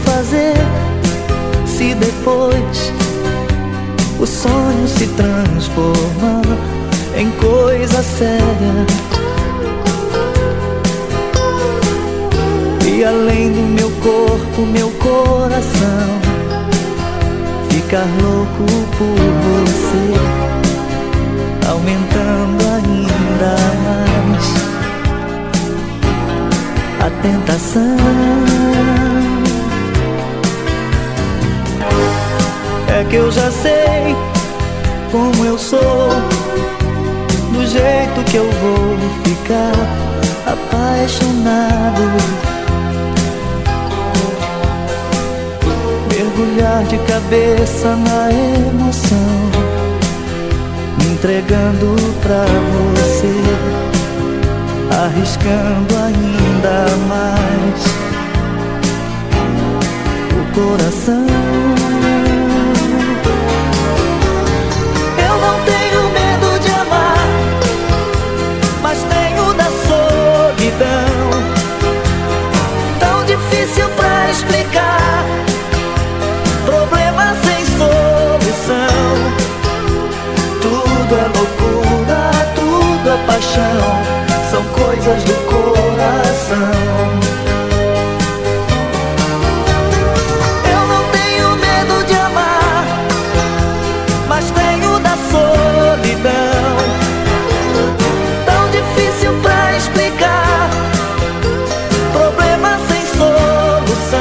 fazer se depois o sonho se transformar em coisa séria? E além do meu corpo, meu coração ficar louco por você, aumentando ainda mais a tentação. É que eu já sei como eu sou, do jeito que eu vou ficar apaixonado. mergulhar de cabeça na emoção, entregando pra você, arriscando ainda mais o coração. Paixão, são coisas do coração. Eu não tenho medo de amar, mas tenho da solidão. Tão difícil pra explicar, problema sem solução.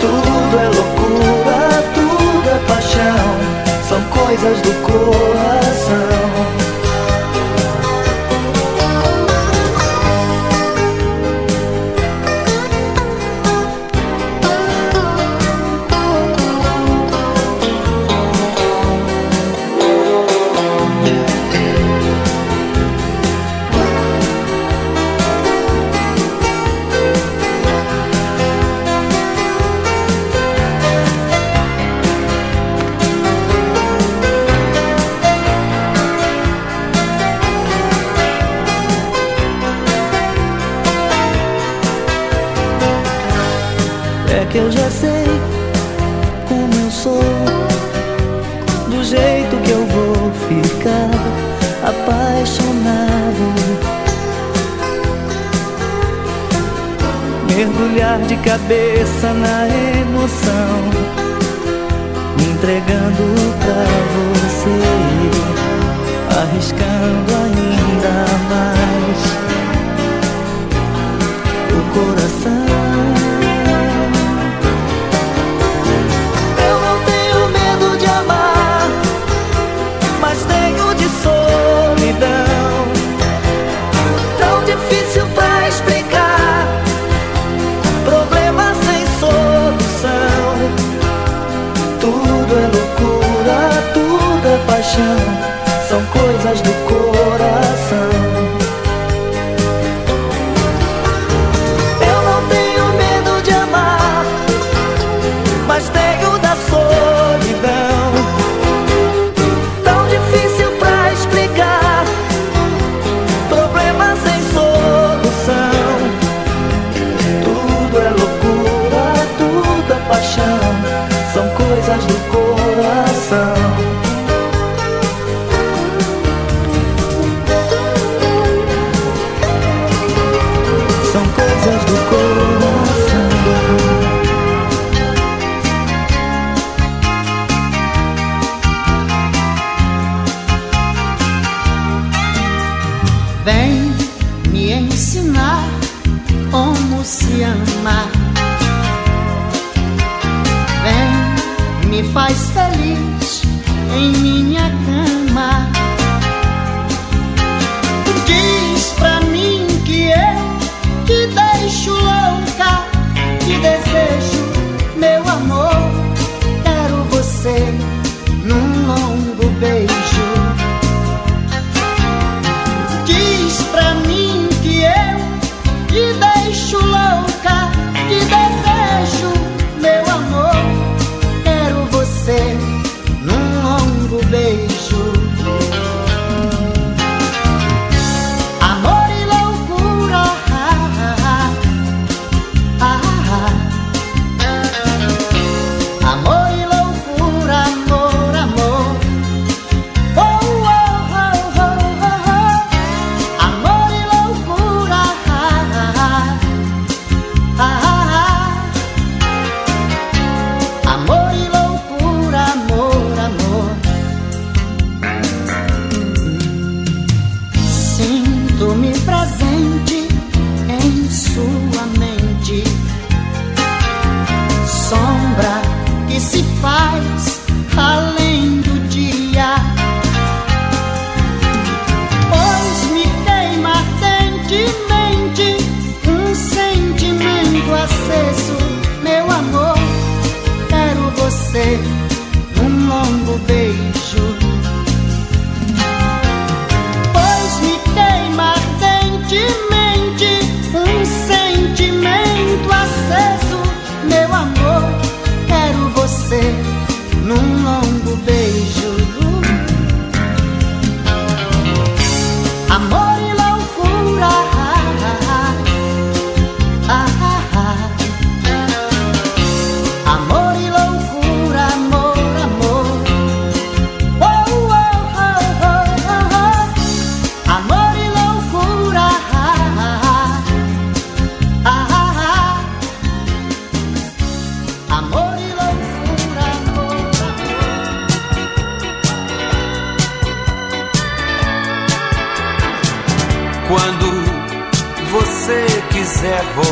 Tudo é loucura, tudo é paixão, são coisas do coração.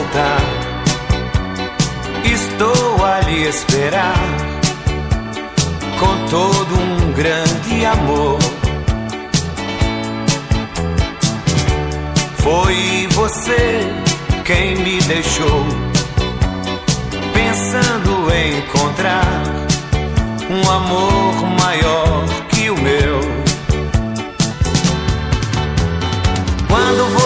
voltar. Estou a lhe esperar com todo um grande amor. Foi você quem me deixou pensando em encontrar um amor maior que o meu. Quando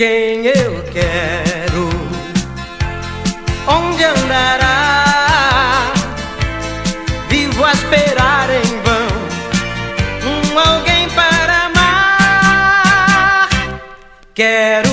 quem eu quero, onde andará? Vivo a esperar em vão um alguém para amar. Quero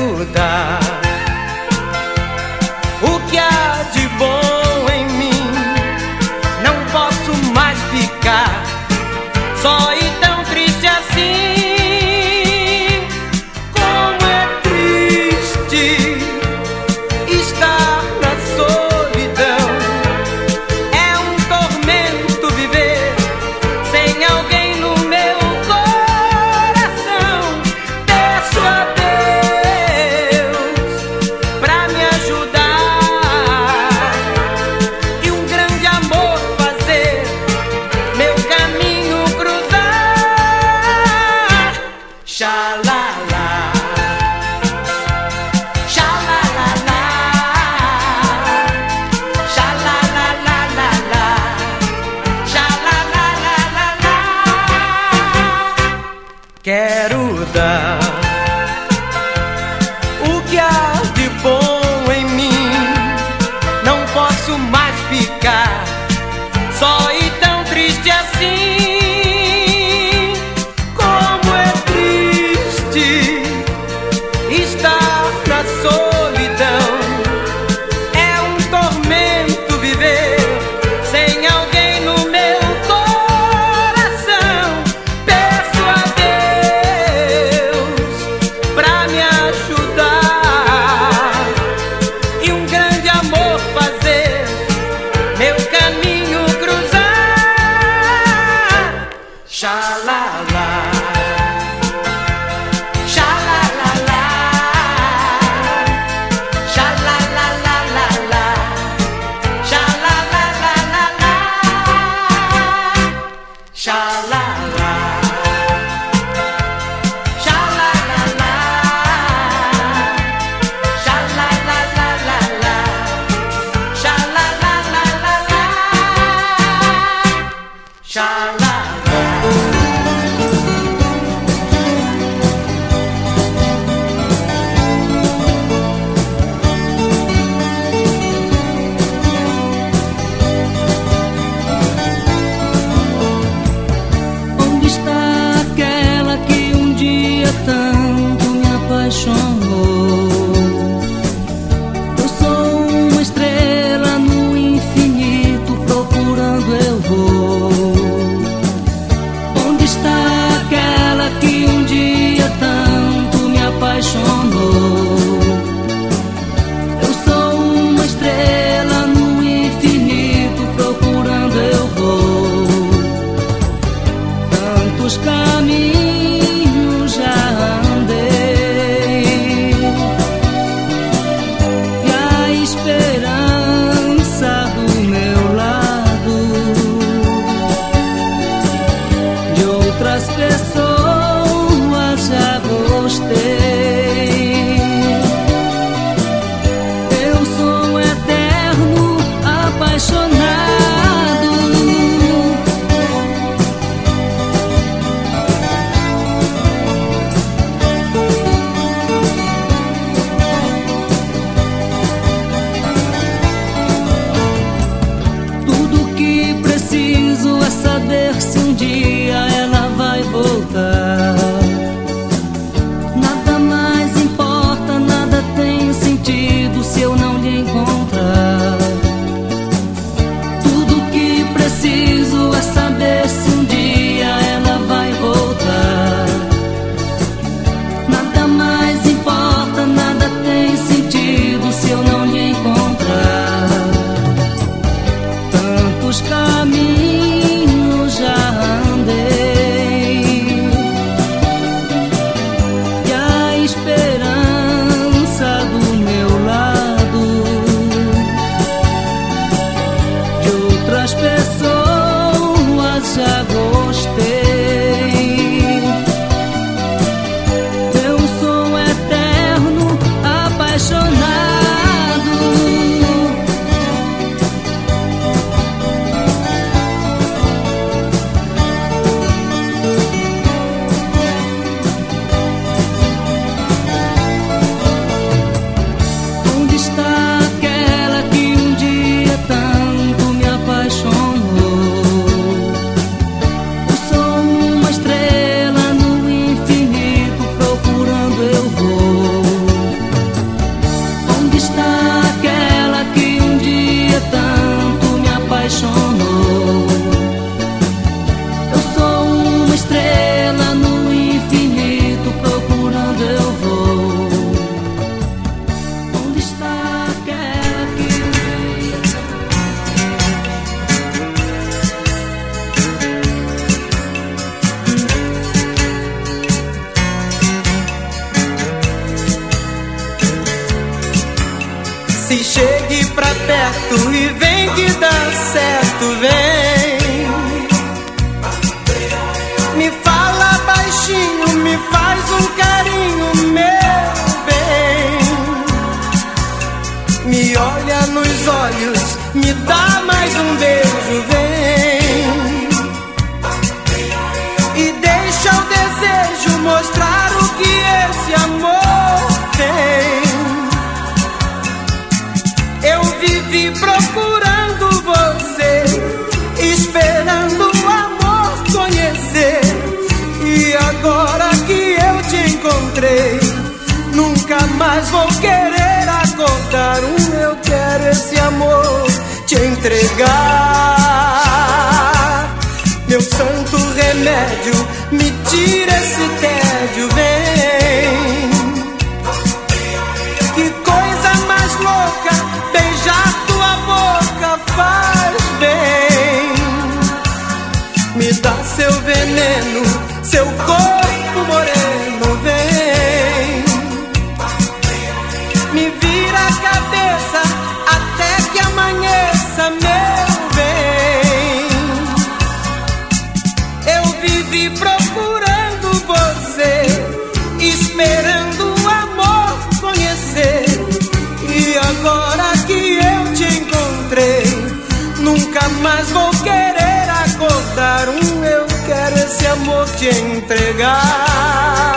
te entregar.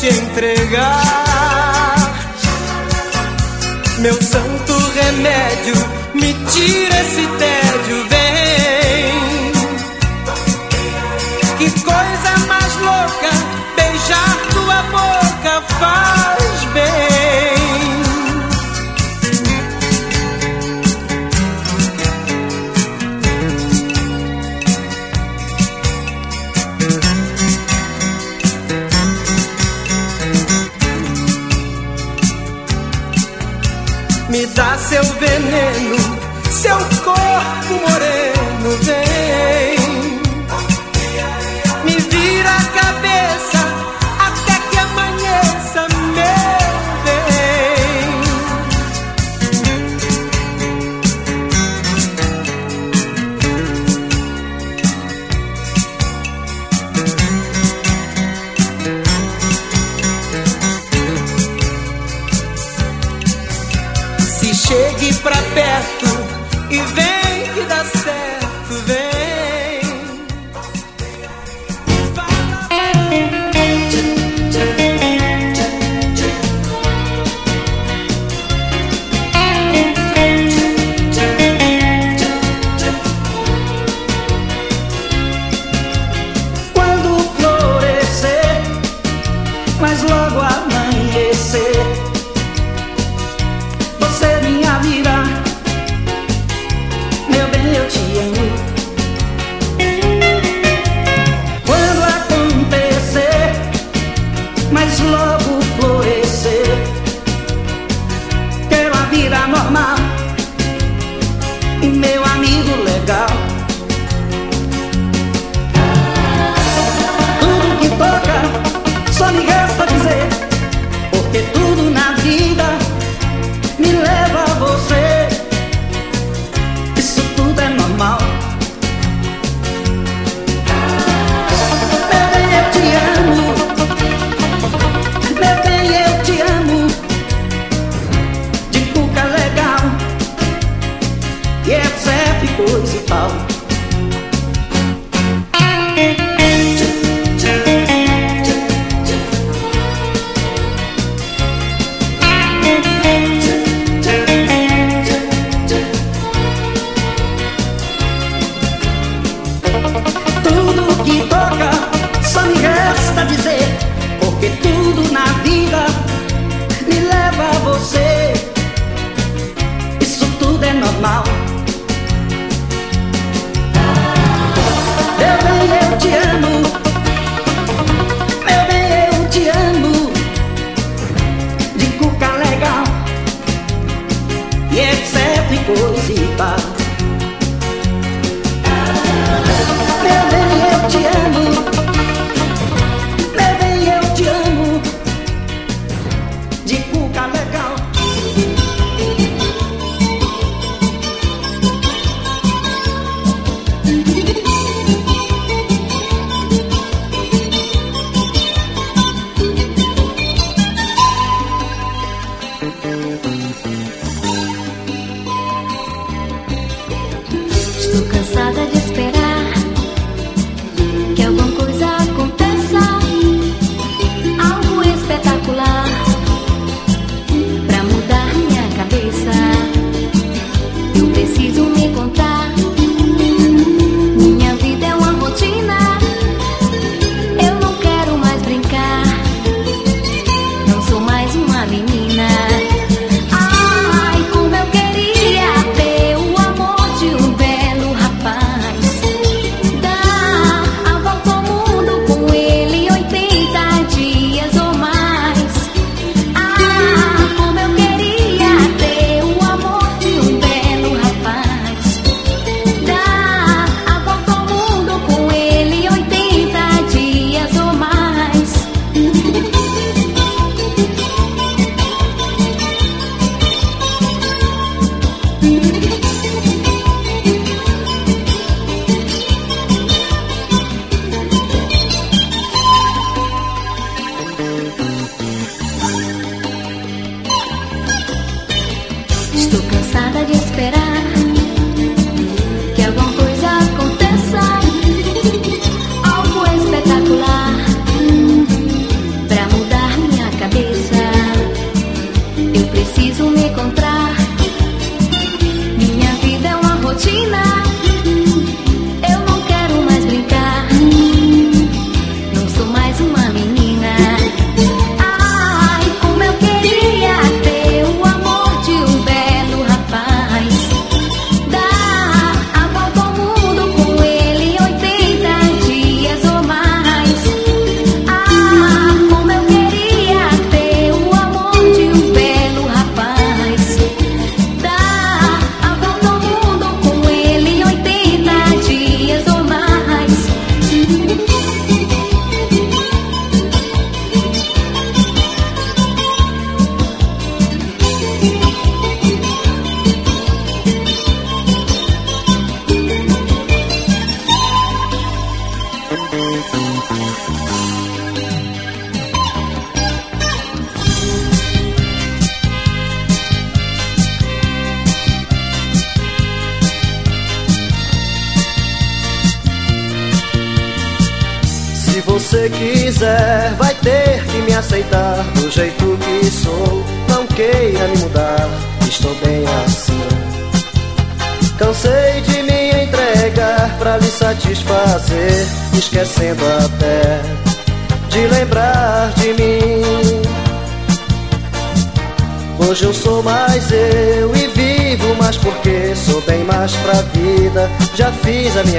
te entregar. Meu santo remédio, me tira esse tédio, vem. Que coisa mais louca, beijar tua boca, faz. Amen.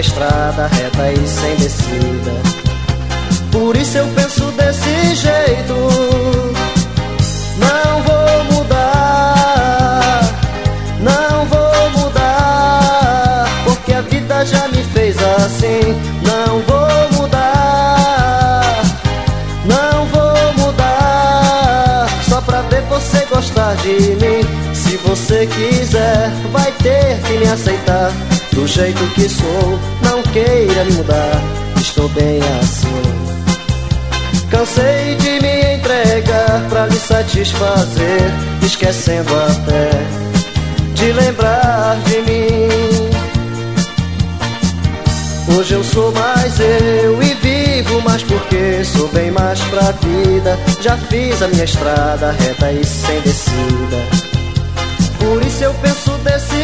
estrada reta e sem a minha estrada reta e sem descida. Por isso eu penso desse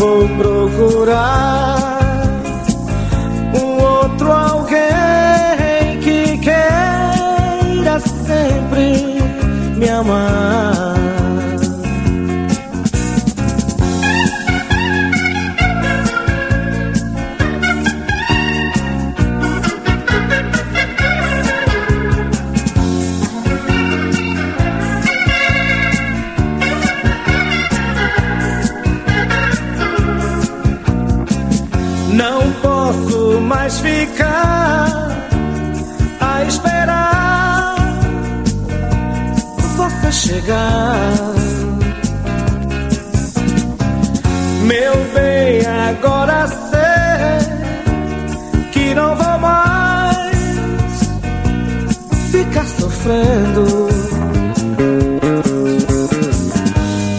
vou procurar um outro alguém que queira sempre me amar. Meu bem, agora sei que não vou mais ficar sofrendo.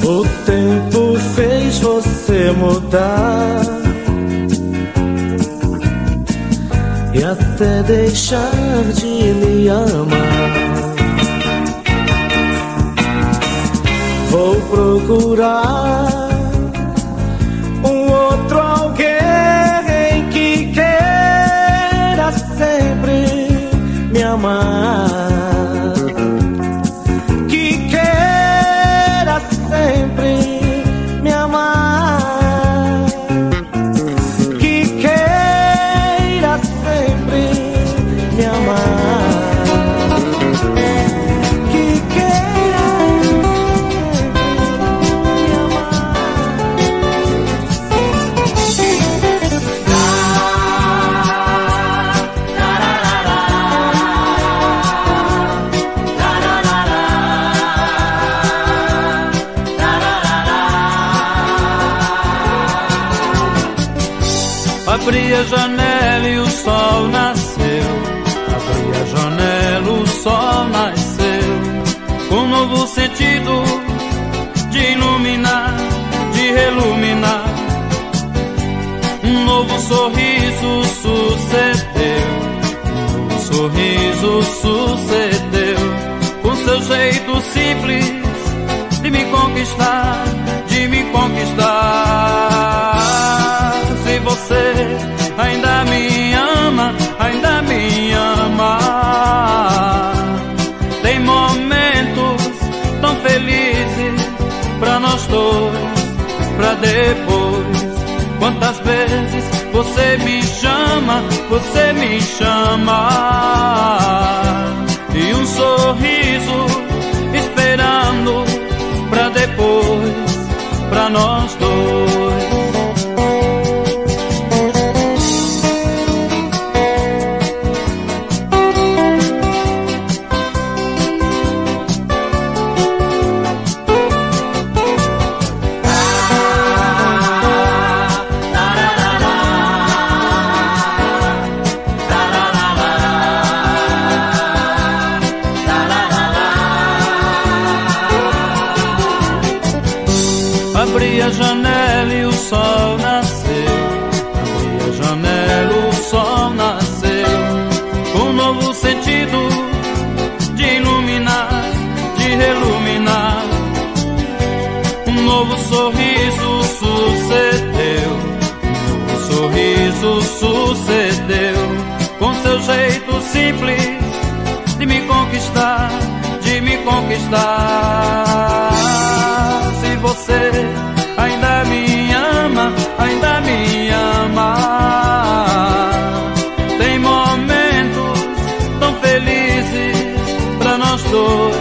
O tempo fez você mudar. E até deixar de me amar. Procurar sorriso sucedeu. Um sorriso sucedeu. Com seu jeito simples de me conquistar, de me conquistar se você ainda me ama, ainda me ama. Tem momentos tão felizes pra nós dois, pra depois. Quantas vezes você me chama, você me chama. E um sorriso esperando pra depois, pra nós dois. Conquistar. Se você ainda me ama, ainda me ama. Tem momentos tão felizes pra nós dois,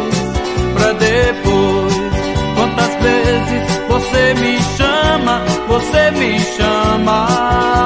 pra depois. Quantas vezes você me chama, você me chama.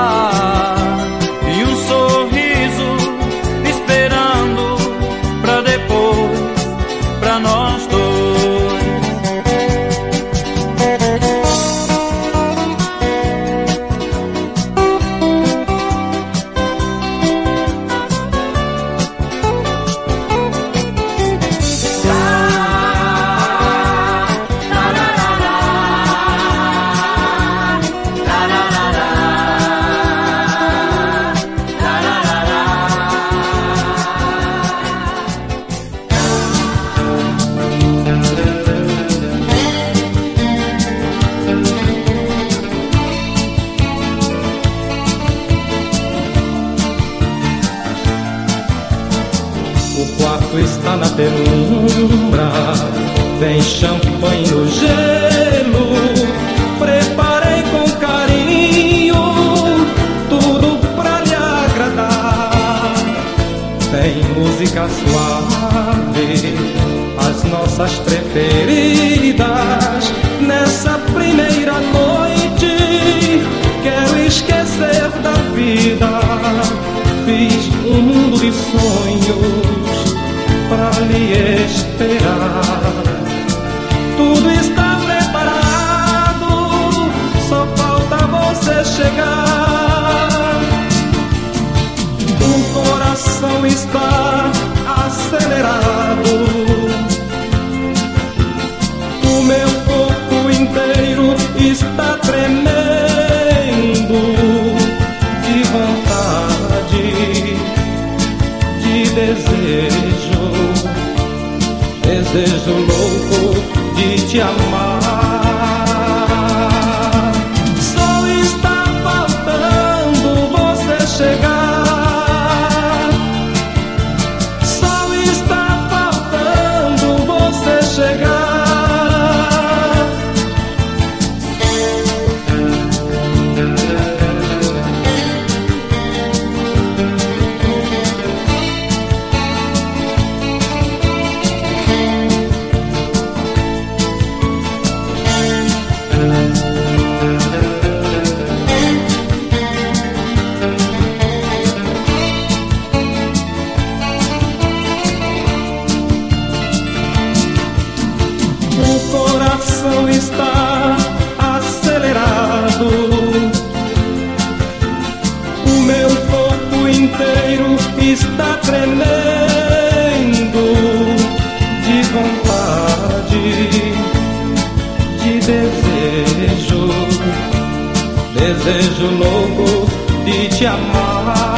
Amor. amar.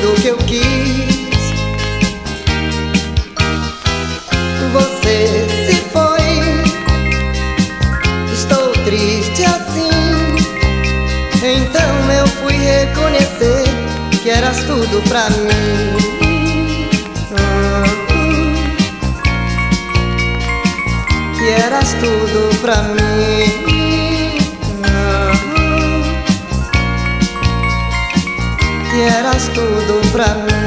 tudo que eu quis. Você se foi, estou triste assim. Então eu fui reconhecer que eras tudo pra mim. Que eras tudo pra mim. encontrar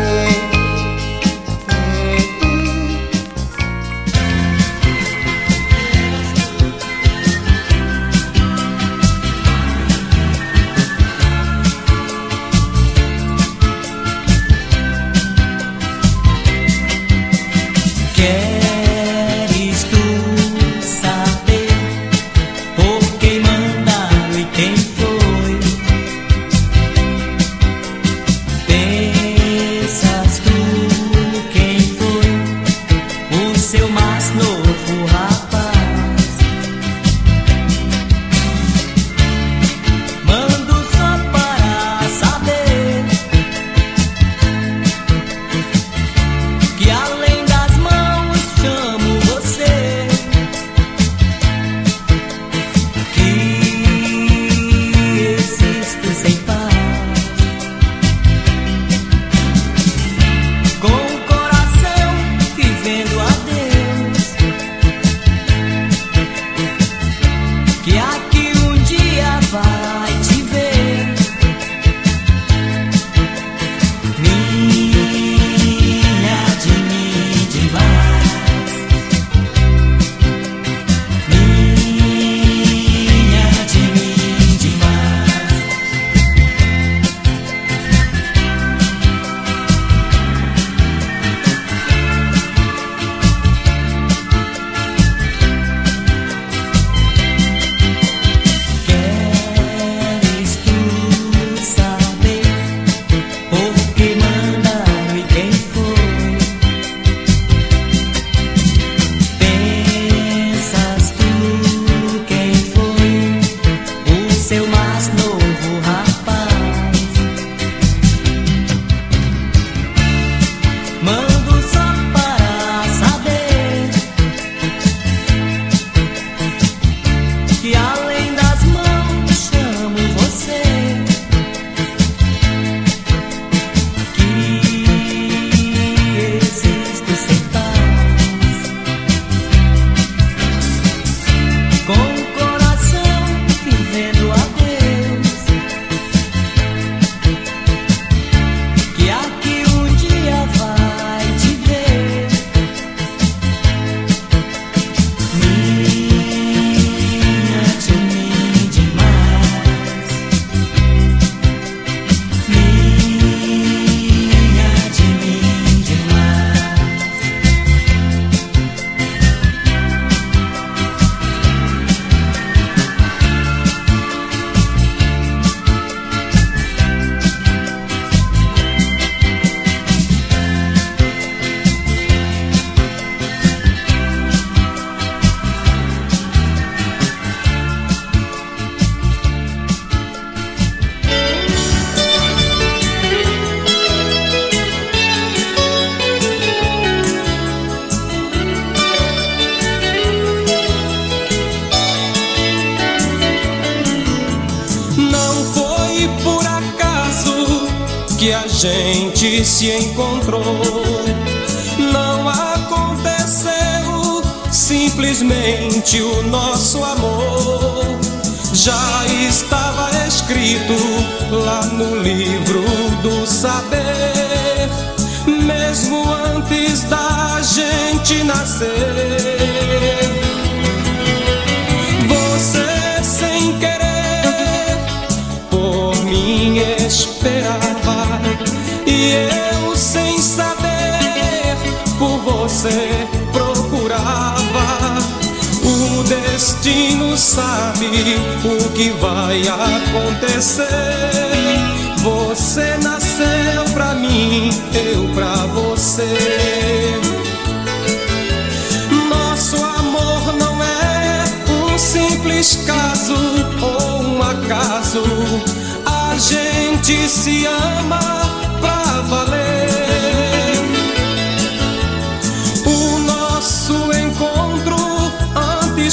você procurava. O destino sabe o que vai acontecer. Você nasceu pra mim, eu pra você. Nosso amor não é um simples caso ou um acaso. A gente se ama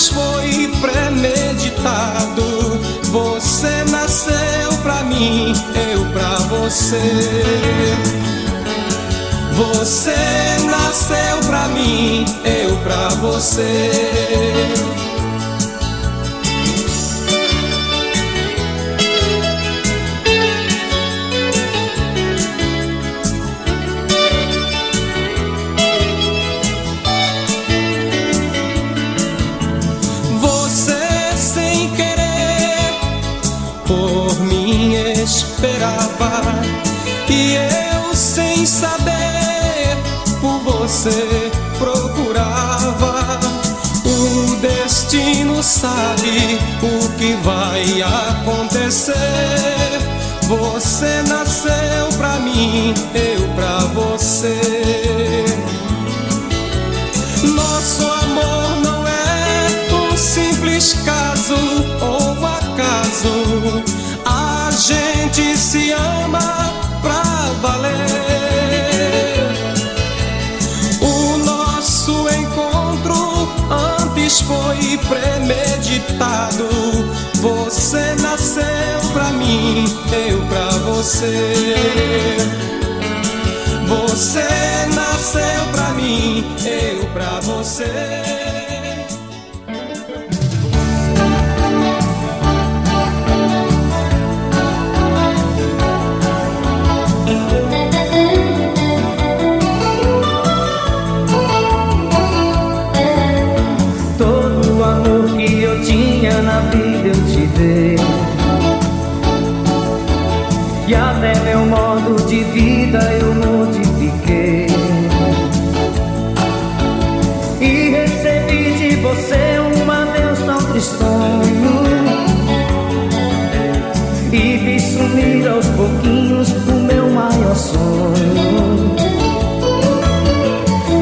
antes foi premeditado. Você nasceu pra mim, eu pra você. Você nasceu pra mim, eu pra. Você sabe o que vai acontecer. Você nasceu premeditado. Você nasceu pra mim, eu pra você. Você nasceu pra mim, eu pra você. De vida eu modifiquei. E recebi de você um adeus tão tristonho. E vi sumir aos pouquinhos o meu maior sonho.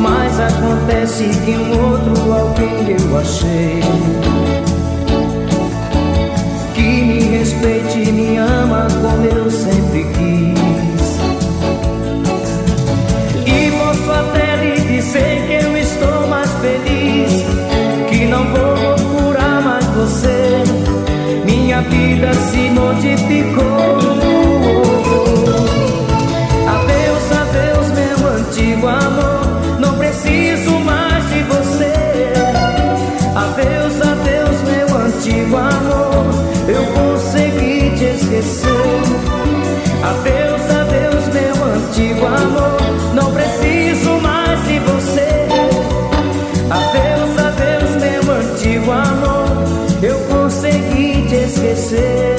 Mas acontece que um outro alguém eu achei vida se modificou Adeus, adeus, meu antigo amor. Esquecer.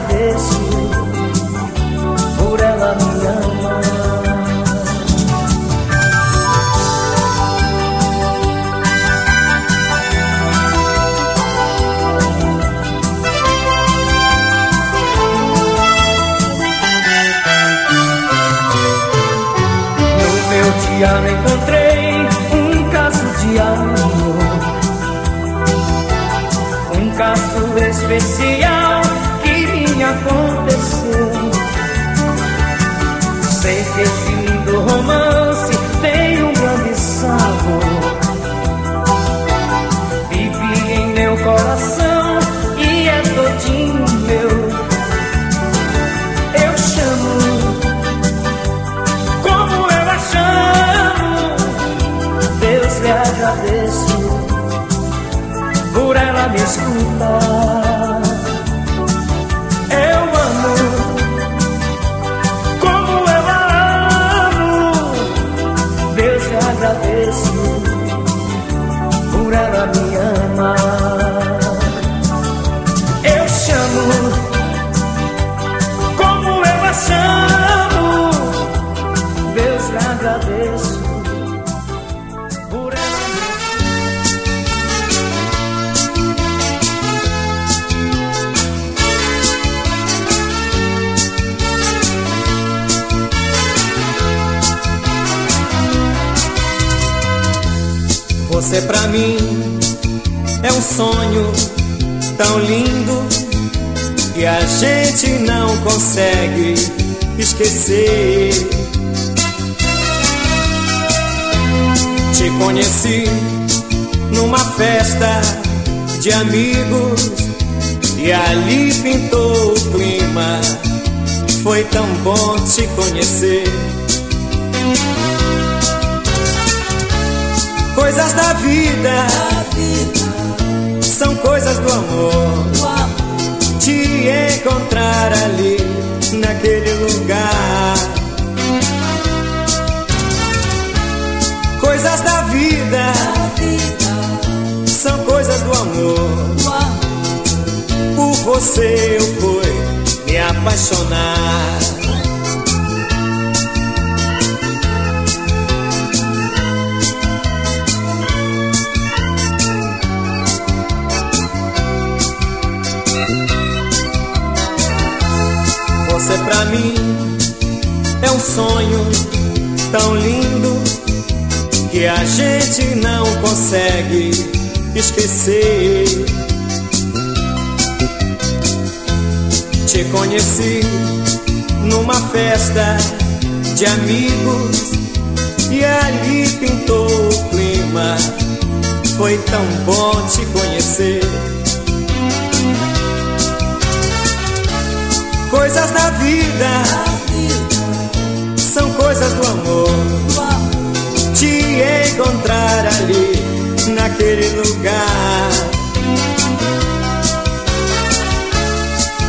Deus de amigos e ali pintou o clima. Foi tão bom te conhecer. Coisas da vida são coisas do amor. Amor. Por você eu fui me apaixonar. Você pra mim é um sonho tão lindo que a gente não consegue esquecer. Te conheci numa festa de amigos e ali pintou o clima. Foi tão bom te conhecer. Coisas da vida são coisas do amor. Te encontrar ali naquele lugar.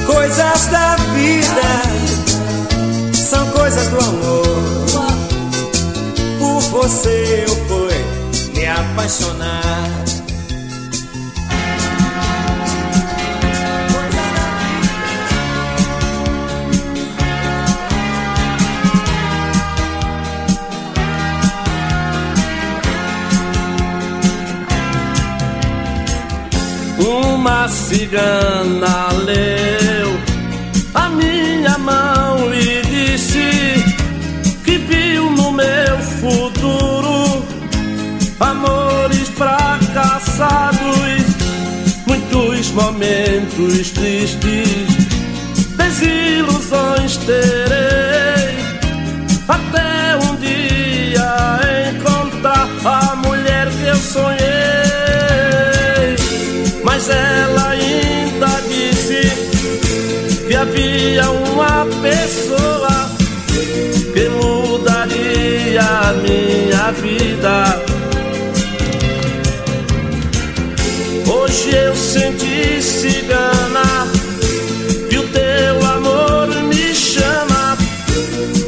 Coisas da vida são coisas do amor. Por você eu fui me apaixonar. Uma cigana leu a minha mão e disse que viu no meu futuro amores fracassados, muitos momentos tristes, desilusões terei até um dia encontrar a mulher que eu sonhei. Mas ela ainda disse que havia uma pessoa que mudaria a minha vida. Hoje eu senti cigana que o teu amor me chama.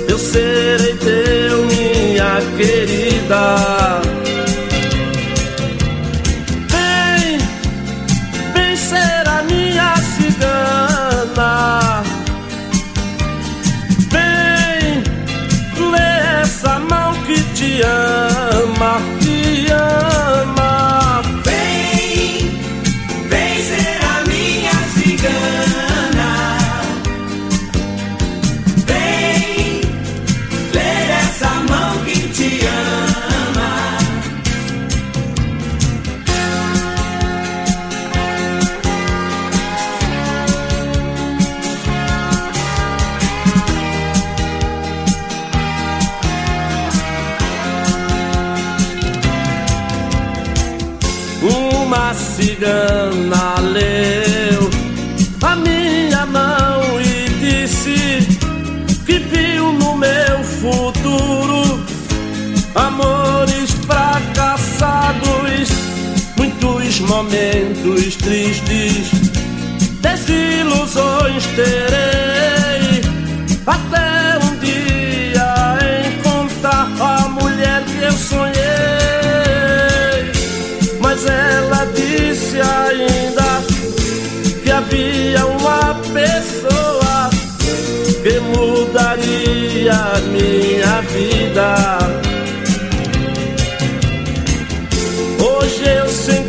Eu serei teu, minha querida. Momentos tristes, desilusões terei até um dia encontrar a mulher que eu sonhei. Mas ela disse ainda que havia uma pessoa que mudaria minha vida. mágica no olhar.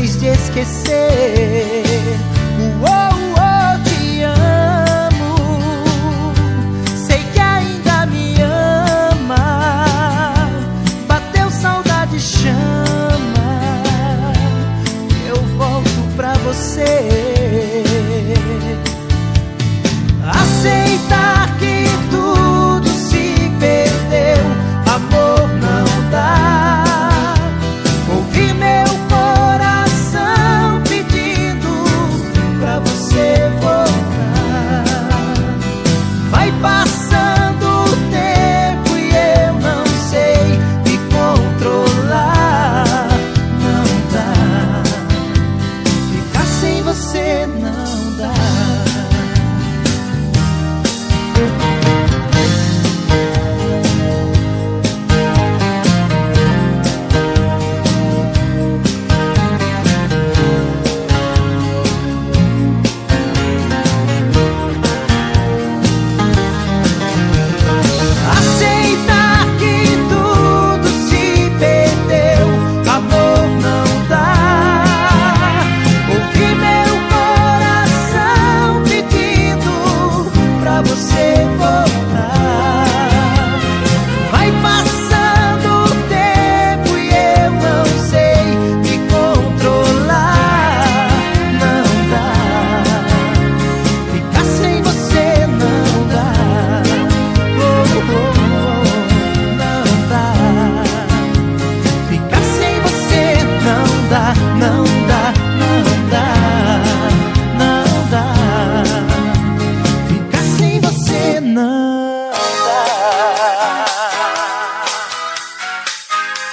Difíceis de esquecer.